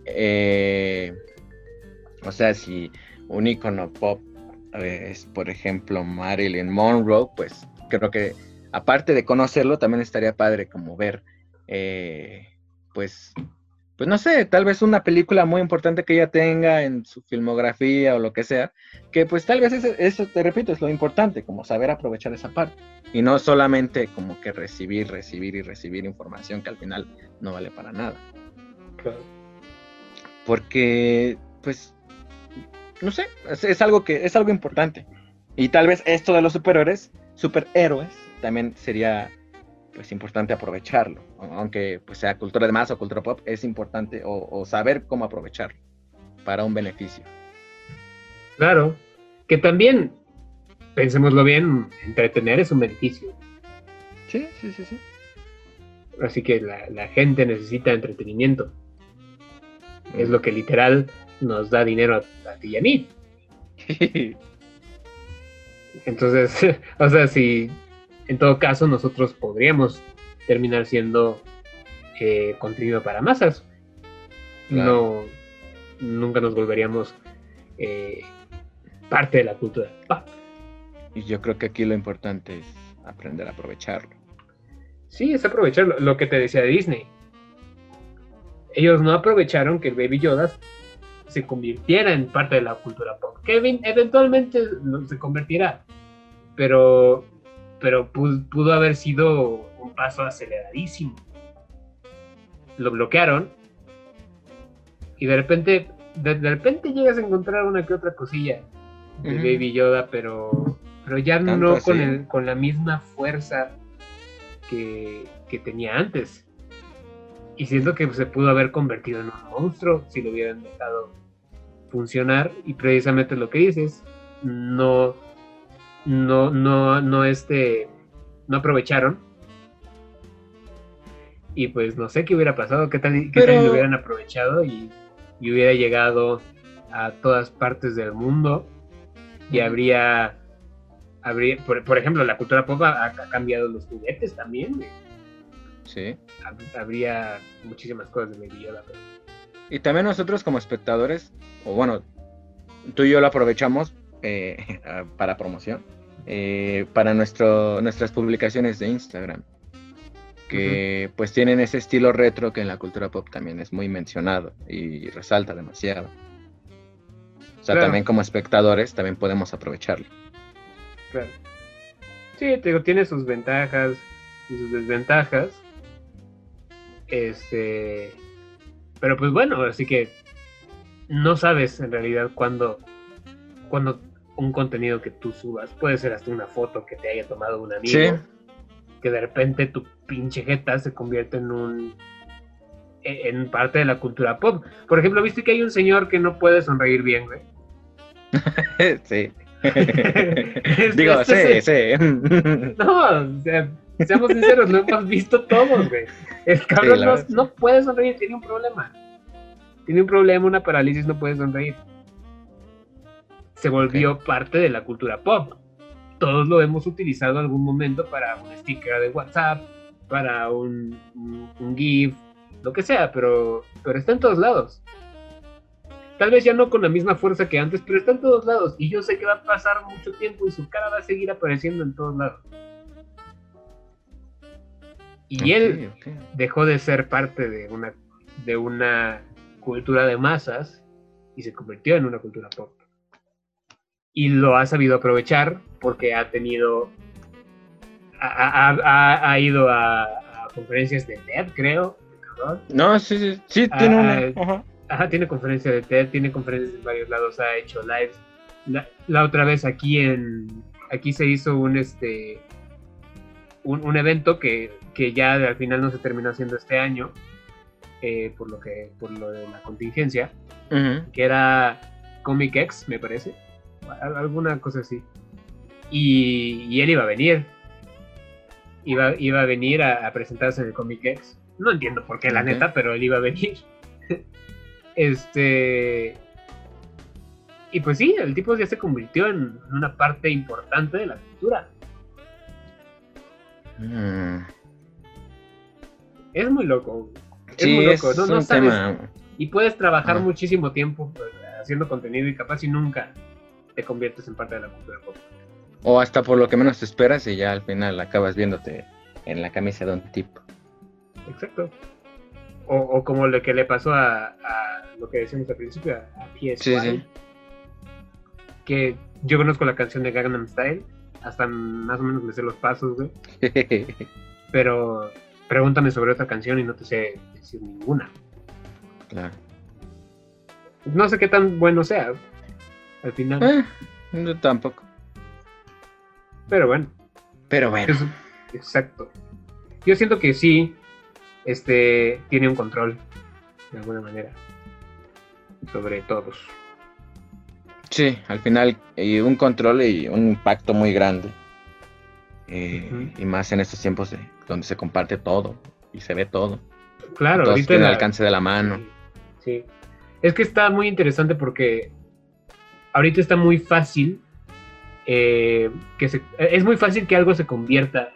Eh, o sea, si un icono pop es, por ejemplo, Marilyn Monroe, pues creo que aparte de conocerlo, también estaría padre como ver, eh, pues, pues no sé, tal vez una película muy importante que ella tenga en su filmografía o lo que sea, que pues tal vez eso, te repito, es lo importante, como saber aprovechar esa parte y no solamente como que recibir, recibir y recibir información que al final no vale para nada. Claro. Porque, pues, no sé, es, algo que es algo importante. Y tal vez esto de los superiores superhéroes, también sería pues importante aprovecharlo. Aunque pues sea cultura de masa o cultura pop, es importante o, saber cómo aprovecharlo para un beneficio. Claro, que también, pensémoslo bien, entretener es un beneficio. Sí, sí, sí, sí. Así que la, gente necesita entretenimiento. Es lo que literal nos da dinero a, ti y a mí. Entonces, o sea, si en todo caso nosotros podríamos terminar siendo eh, contenido para masas. No, nunca nos volveríamos eh, parte de la cultura. Y yo creo que aquí lo importante es aprender a aprovecharlo. Sí, es aprovecharlo. Lo que te decía de Disney. Ellos no aprovecharon que el Baby Yoda se convirtiera en parte de la cultura pop. Kevin eventualmente se convertirá, pero, pero pudo, haber sido un paso aceleradísimo. Lo bloquearon y de repente, de, repente llegas a encontrar una que otra cosilla de Baby Yoda, pero, pero ya no con, con la misma fuerza que, que tenía antes. Y siento que se pudo haber convertido en un monstruo si lo hubieran dejado funcionar. Y precisamente lo que dices, no, no, no, no, este, no aprovecharon. Y pues no sé qué hubiera pasado, qué tal, qué tal lo hubieran aprovechado y, y, hubiera llegado a todas partes del mundo y habría, habría por, por ejemplo, la cultura pop ha, cambiado los juguetes también. Sí. Habría muchísimas cosas de mi vida. Y también nosotros como espectadores, o bueno, tú y yo lo aprovechamos eh, para promoción, eh, para nuestro, nuestras publicaciones de Instagram, que pues tienen ese estilo retro que en la cultura pop también es muy mencionado y resalta demasiado. O sea, también como espectadores también podemos aprovecharlo. Claro. Sí, te digo, tiene sus ventajas y sus desventajas. Este. Pero pues bueno, así que no sabes en realidad cuándo, cuando un contenido que tú subas, puede ser hasta una foto que te haya tomado un amigo, que de repente tu pinche jeta se convierte en un e, en parte de la cultura pop. Por ejemplo, ¿viste que hay un señor que no puede sonreír bien, güey? sí. Digo, sí, sí. no, o sea, seamos sinceros, lo hemos visto todos, güey. El cabrón no, no, puede sonreír, tiene un problema. Tiene un problema, una parálisis, no puede sonreír. Se volvió parte de la cultura pop. Todos lo hemos utilizado en algún momento para un sticker de WhatsApp, para un, un, GIF, lo que sea, pero, pero está en todos lados. Tal vez ya no con la misma fuerza que antes, pero está en todos lados. Y yo sé que va a pasar mucho tiempo y su cara va a seguir apareciendo en todos lados. Y él dejó de ser parte de una, de una cultura de masas y se convirtió en una cultura pop. Y lo ha sabido aprovechar porque ha tenido, ha, ido a, conferencias de TED, creo. No, sí, sí, sí, tiene una. Ajá. tiene conferencias de TED, tiene conferencias en varios lados, ha hecho lives. La, otra vez aquí en, aquí se hizo un, este, un, evento que, que ya al final no se terminó haciendo este año, eh, por lo que por lo de la contingencia, que era Comic X, me parece, alguna cosa así. Y, él iba a venir, iba, iba a venir a, presentarse en el Comic X. No entiendo por qué, la neta, pero él iba a venir. este. Y pues sí, el tipo ya se convirtió en una parte importante de la cultura. Mm. Es muy loco. Es muy loco, no, sabes. Y puedes trabajar muchísimo tiempo pues, haciendo contenido y capaz y nunca te conviertes en parte de la cultura pop. O hasta por lo que menos te esperas y ya al final acabas viéndote en la camisa de un tipo. Exacto. O, como lo que le pasó a, lo que decíamos al principio, a, PS1. Que yo conozco la canción de Gangnam Style, hasta más o menos me sé los pasos, güey. Pero pregúntame sobre otra canción y no te sé decir ninguna. Claro. No sé qué tan bueno sea, al final. Eh, tampoco. Pero bueno, Pero bueno. Es- exacto. Yo siento que sí, este, tiene un control, de alguna manera, sobre todos. Sí, al final y un control y un impacto muy grande. Eh. Y más en estos tiempos de, donde se comparte todo y se ve todo. Claro, todo ahorita la- al alcance de la mano. Sí. Es que está muy interesante porque ahorita está muy fácil eh, que se, es muy fácil que algo se convierta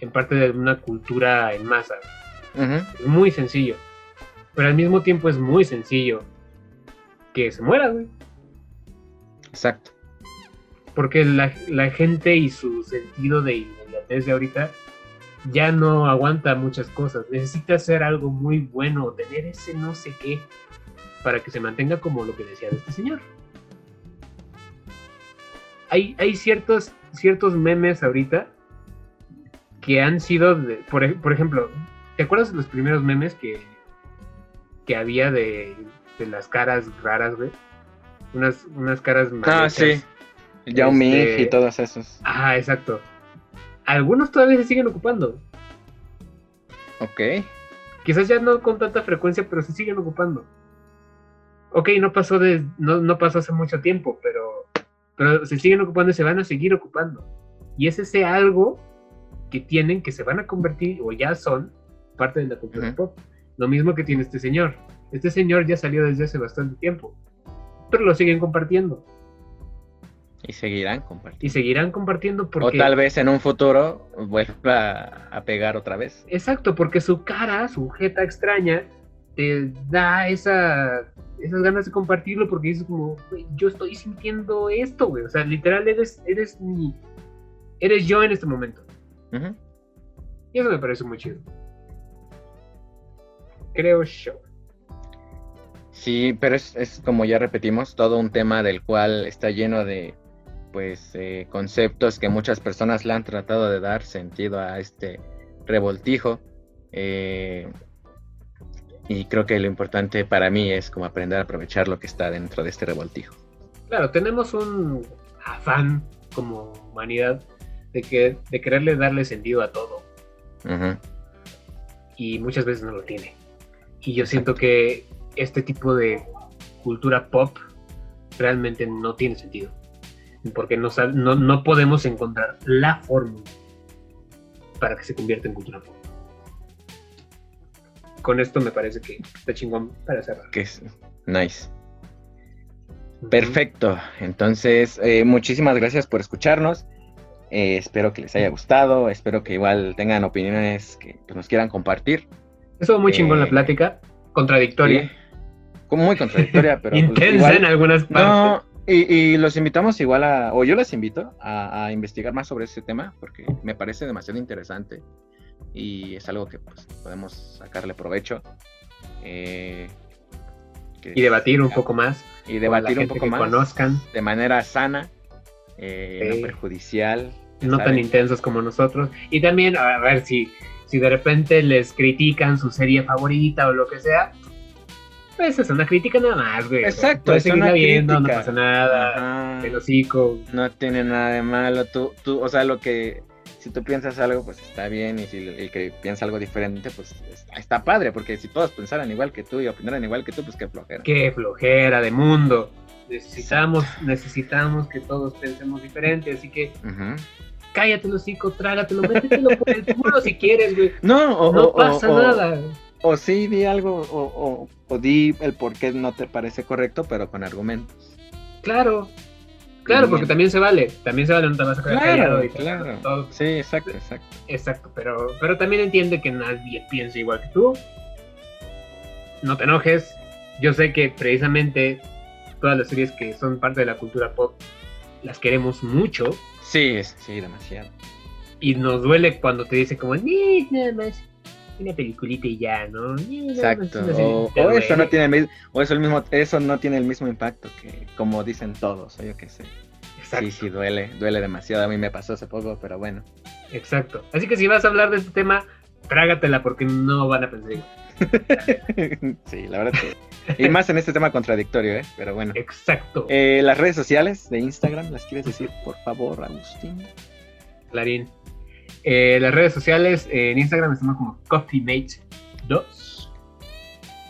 en, en parte de una cultura en masa. Es muy sencillo. Pero al mismo tiempo es muy sencillo que se muera, güey. Exacto. Porque la, la gente y su sentido de inmediatez de ahorita ya no aguanta muchas cosas. Necesita hacer algo muy bueno, tener ese no sé qué, para que se mantenga como lo que decía este señor. Hay, hay ciertos, ciertos memes ahorita que han sido, de- por, por ejemplo, ¿te acuerdas de los primeros memes que, que había de, de las caras raras, güey? Unas, unas caras Ah, mal sí. Yao Ming Este- y todos esos. Ajá, exacto. Algunos todavía se siguen ocupando. Ok. Quizás ya no con tanta frecuencia, pero se siguen ocupando. Ok, no pasó de, no, no pasó hace mucho tiempo, pero, pero se siguen ocupando y se van a seguir ocupando. Y es ese algo que tienen que se van a convertir o ya son parte de la cultura Ujú. pop. Lo mismo que tiene este señor. Este señor ya salió desde hace bastante tiempo, pero lo siguen compartiendo Y seguirán compartiendo. y seguirán compartiendo porque O tal vez en un futuro vuelva a pegar otra vez. Exacto, porque su cara, su jeta extraña, te da esa, esas ganas de compartirlo porque dices como, "Güey, yo estoy sintiendo esto, güey. O sea, literal, eres, eres mi... Eres yo en este momento. Y eso me parece muy chido. Creo yo. Sí, pero es, es como ya repetimos, todo un tema del cual está lleno de pues eh, conceptos que muchas personas le han tratado de dar sentido a este revoltijo. eh, y creo que lo importante para mí es como aprender a aprovechar lo que está dentro de este revoltijo. Claro, tenemos un afán como humanidad de, que, de quererle darle sentido a todo. Y muchas veces no lo tiene. Y yo siento que este tipo de cultura pop realmente no tiene sentido. Porque no, no, no podemos encontrar la fórmula para que se convierta en cultura pop. Con esto me parece que está chingón para cerrar. Que es nice. Perfecto. Entonces, eh, muchísimas gracias por escucharnos. Eh, espero que les haya gustado. Espero que igual tengan opiniones que pues, nos quieran compartir. Estuvo muy chingón Eh, la plática, contradictoria, Sí. Como muy contradictoria, pero pues, intensa en algunas partes. No, y, y los invitamos igual a, o yo les invito a, a investigar más sobre este tema porque me parece demasiado interesante y es algo que pues, podemos sacarle provecho. eh, Y debatir un poco más. y debatir un poco más conozcan. de manera sana, eh, Sí. no perjudicial. no tan intensos como nosotros. Y también, a ver, si, si de repente les critican su serie favorita o lo que sea, pues es una crítica nada más, güey. Exacto, es una viendo, no crítica. pasa nada. El hocico. no tiene nada de malo. Tú, tú, o sea, lo que si tú piensas algo, pues está bien, y si el que piensa algo diferente, pues está, está padre, porque si todos pensaran igual que tú y opinaran igual que tú, pues qué flojera. Qué flojera de mundo. Necesitamos, necesitamos que todos pensemos diferente, así que Ujú. cállate el hocico, trágatelo, métetelo por el culo si quieres, güey. No, o, No o- pasa o- nada. O sí, di algo, o, o, di el por qué no te parece correcto, pero con argumentos. Claro. Claro, porque también se vale. También se vale, no te vas a quedar Claro, callado y claro. todo. Sí, exacto, exacto. Exacto, pero, pero también entiende que nadie piensa igual que tú. No te enojes. Yo sé que precisamente todas las series que son parte de la cultura pop las queremos mucho Sí, sí, demasiado. y nos duele cuando te dicen como, "Ni, nada más una peliculita y ya, ¿no? Exacto. una serie". O, eso no tiene el mismo, o eso el mismo, eso no tiene el mismo impacto que como dicen todos, o yo qué sé. Exacto, Sí, sí, duele, duele demasiado. A mí me pasó hace poco, pero bueno. exacto. Así que si vas a hablar de este tema, trágatela porque no van a pensar sí, la verdad que. Y más en este tema contradictorio, ¿eh? Pero bueno. Exacto. Eh, las redes sociales de Instagram, ¿las quieres decir, por favor, Agustín? Clarín. Eh, las redes sociales, eh, en Instagram estamos como CoffeeMate2.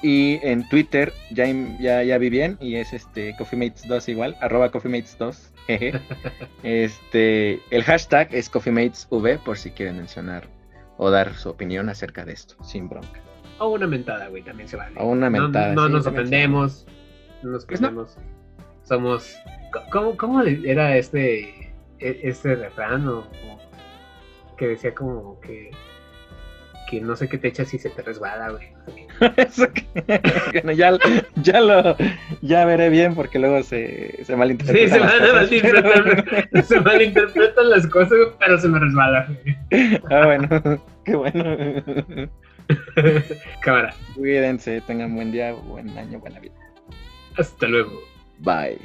Y en Twitter ya, ya, ya vi bien y es este CoffeeMates2 igual, arroba CoffeeMates2. jeje. este, el hashtag es CoffeeMatesV por si quieren mencionar o dar su opinión acerca de esto, sin bronca. O una mentada, güey, también se vale. O una No- mentada. No, sí, nos también se ofendemos. No nos Pues no. ofendemos. Somos. ¿Cómo, ¿Cómo era este, e- este refrán? O, o que decía como que. Que no sé qué te echas y se te resbala, güey. bueno, ya, ya lo ya veré bien porque luego se, se malinterpreta. Sí, se van a malinterpretar. se malinterpretan las cosas, pero se me resbala, güey. ah, bueno, qué bueno. Cámara. Cuídense, tengan buen día, buen año, buena vida. Hasta luego. Bye.